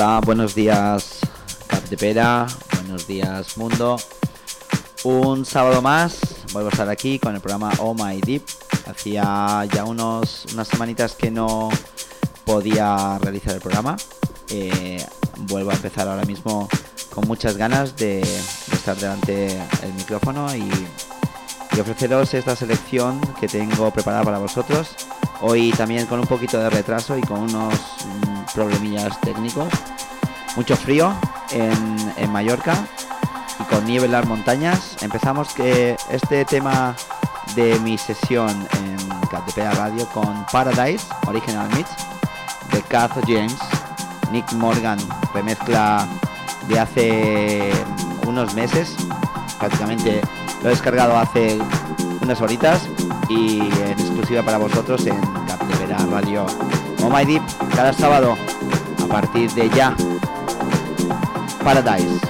Hola, buenos días Capdepera, buenos días mundo. Un sábado más, vuelvo a estar aquí con el programa Oh My Deep. Hacía ya unos, unas semanitas que no podía realizar el programa. Eh, vuelvo a empezar ahora mismo con muchas ganas de, estar delante del micrófono y, y ofreceros esta selección que tengo preparada para vosotros. Hoy también con un poquito de retraso y con unos problemillas técnicos. Mucho frío en, en Mallorca y con nieve en las montañas. Empezamos que este tema de mi sesión en Catepea Radio con Paradise, Original Mix, de Kath James, Nick Morgan, remezcla de hace unos meses, prácticamente lo he descargado hace unas horitas y en exclusiva para vosotros en Captivera Radio Oh My Deep cada sábado a partir de ya. Paradise.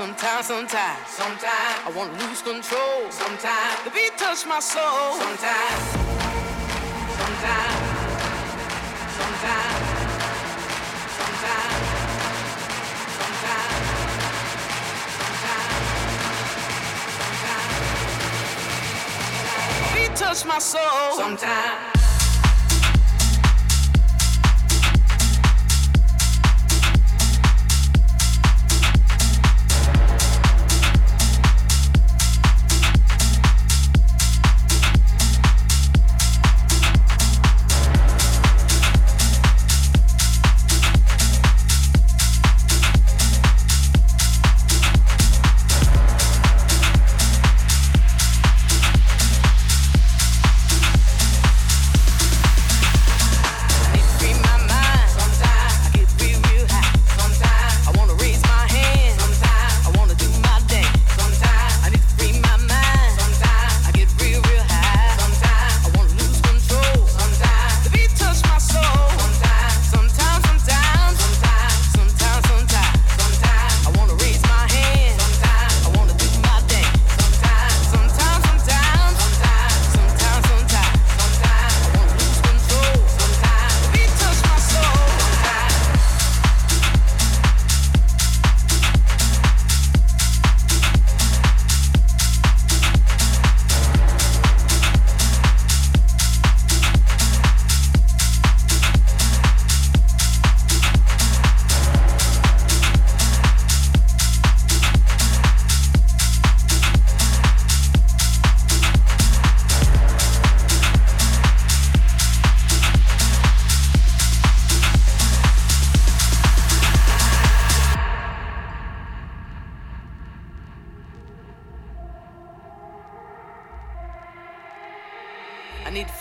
Sometimes, sometimes, sometimes, sometimes I wanna lose control. Sometimes the beat touch my soul. Sometimes, sometimes, sometimes, sometimes, sometimes. Beat touch my soul. Sometimes.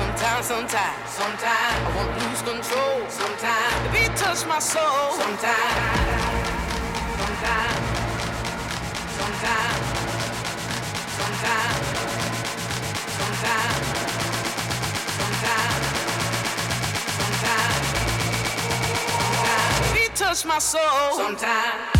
sometimes, sometimes, sometimes I wanna lose control. Sometimes the beat touch my soul. Sometimes. Sometimes, sometimes, sometimes, sometimes, sometimes, sometimes, sometimes. Beat touch my soul. Sometimes.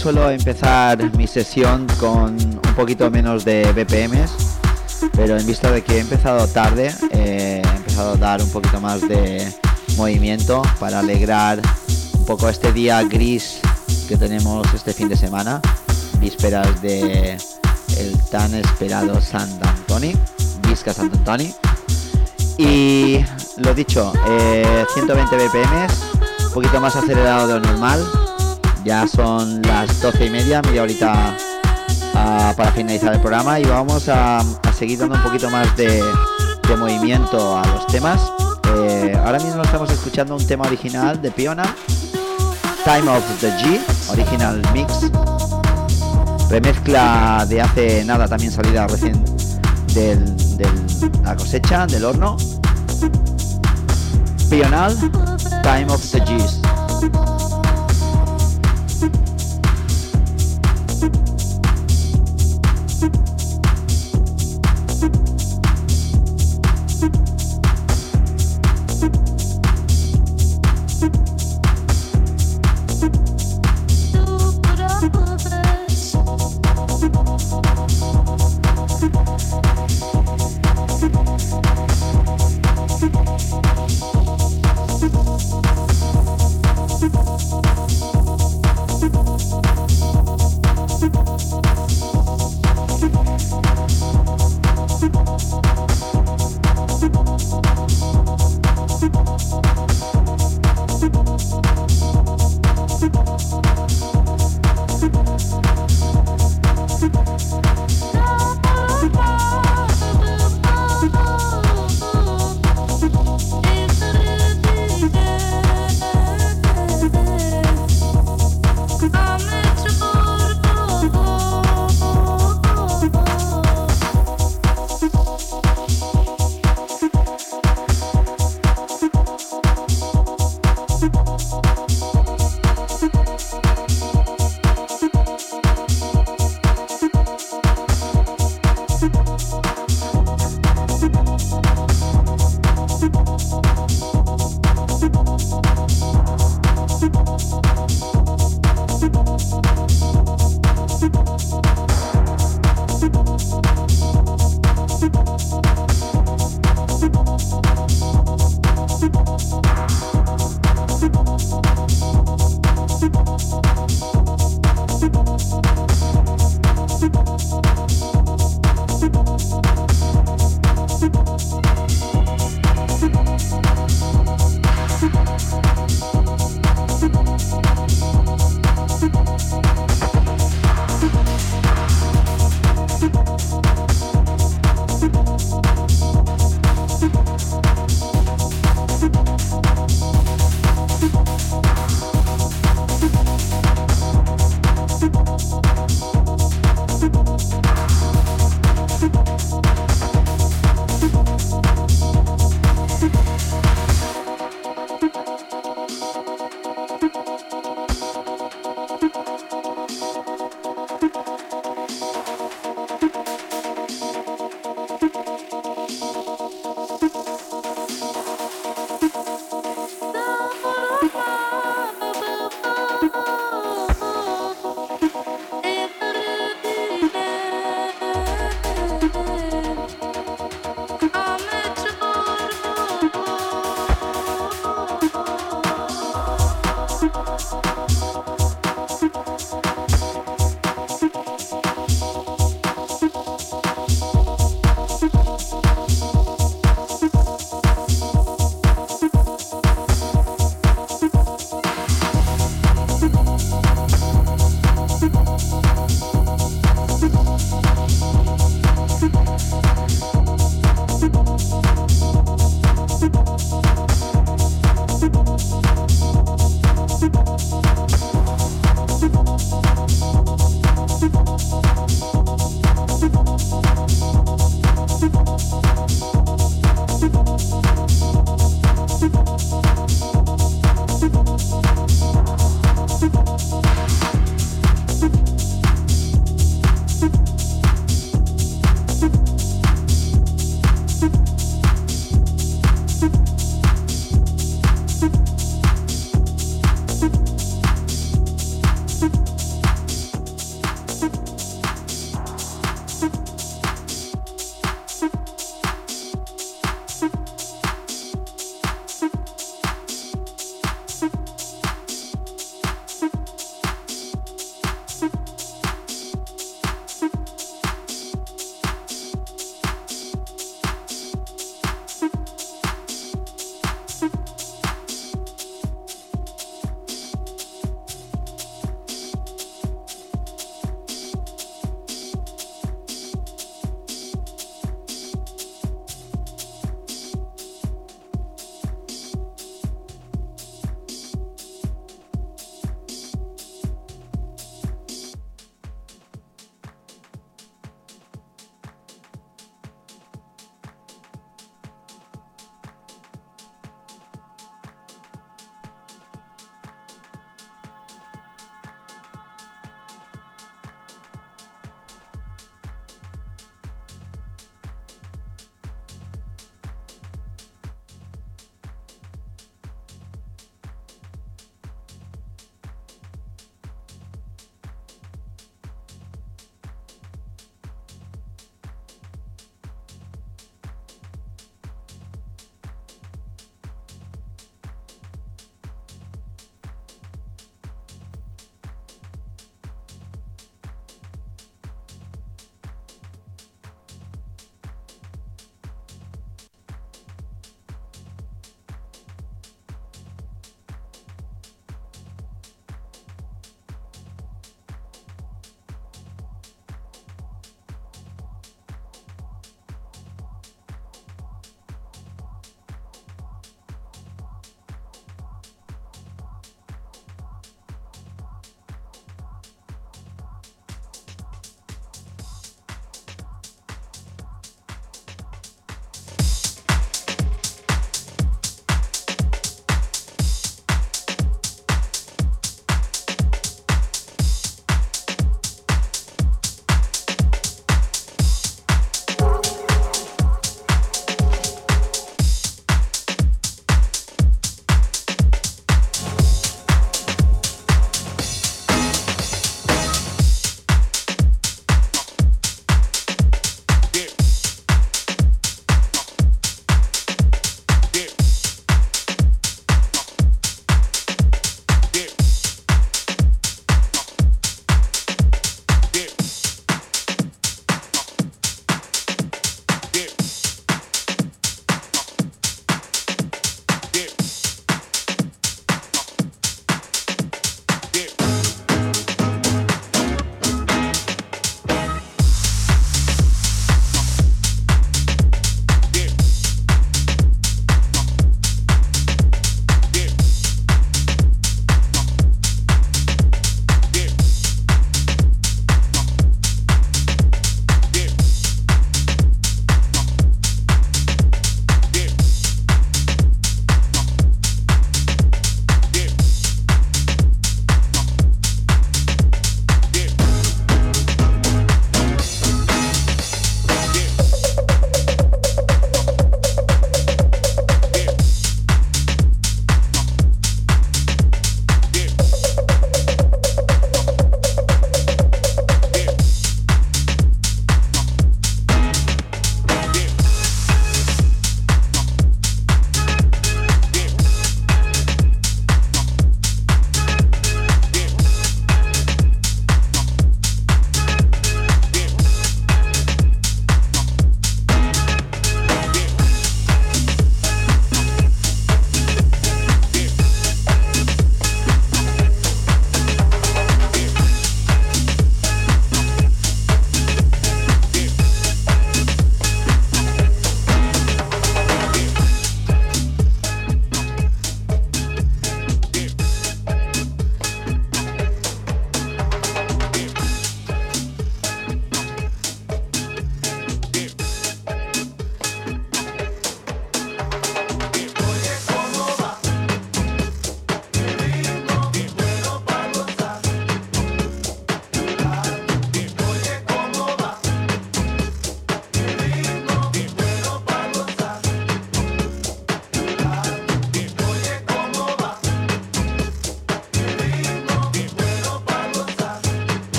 Suelo empezar mi sesión con un poquito menos de BPMs, pero en vista de que he empezado tarde, eh, he empezado a dar un poquito más de movimiento para alegrar un poco este día gris que tenemos este fin de semana, vísperas de el tan esperado Sant Antoni, Visca Sant Antoni. Y lo dicho, 120 eh, BPMs, un poquito más acelerado de lo normal. Ya son las 12 y media, media horita ah, para finalizar el programa y vamos a, seguir dando un poquito más de, movimiento a los temas. Eh, ahora mismo estamos escuchando un tema original de Piona, Time of the G, original mix. Remezcla de hace nada también salida recién de la cosecha, del horno. Pional, Time of the G's.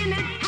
Imagine it.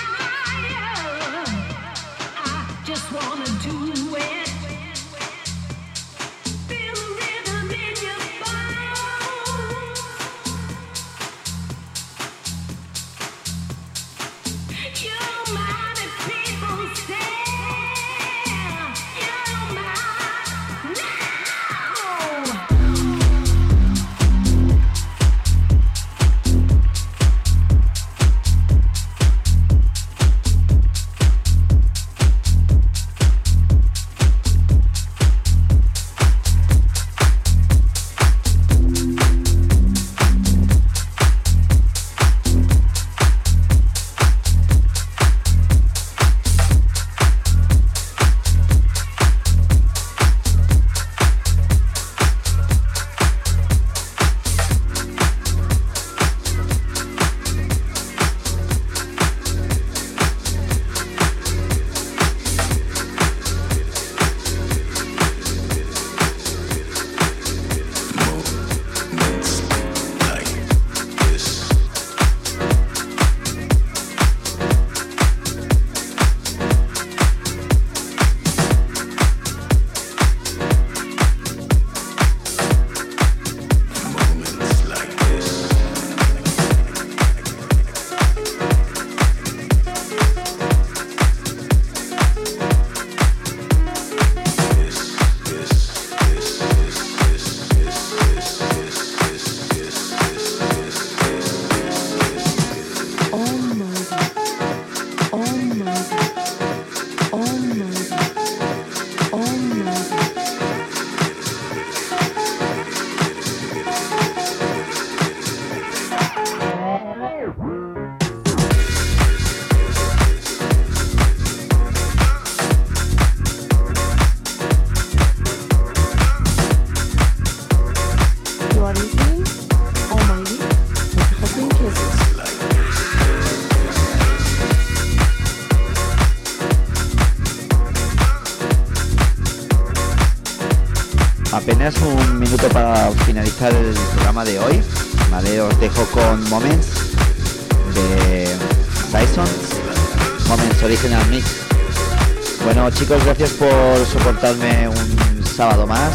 Chicos, gracias por soportarme un sábado más.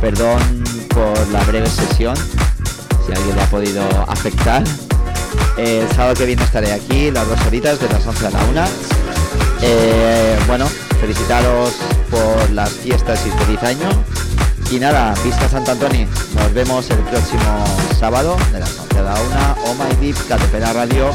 Perdón por la breve sesión, si alguien le ha podido afectar. El sábado que viene estaré aquí, las dos horitas, de las 11 a la 1. Eh, bueno, felicitaros por las fiestas y feliz año. Y nada, Vista Sant Antoni. Nos vemos el próximo sábado de las 11 a la 1. Oh My Deep, Catepera Radio.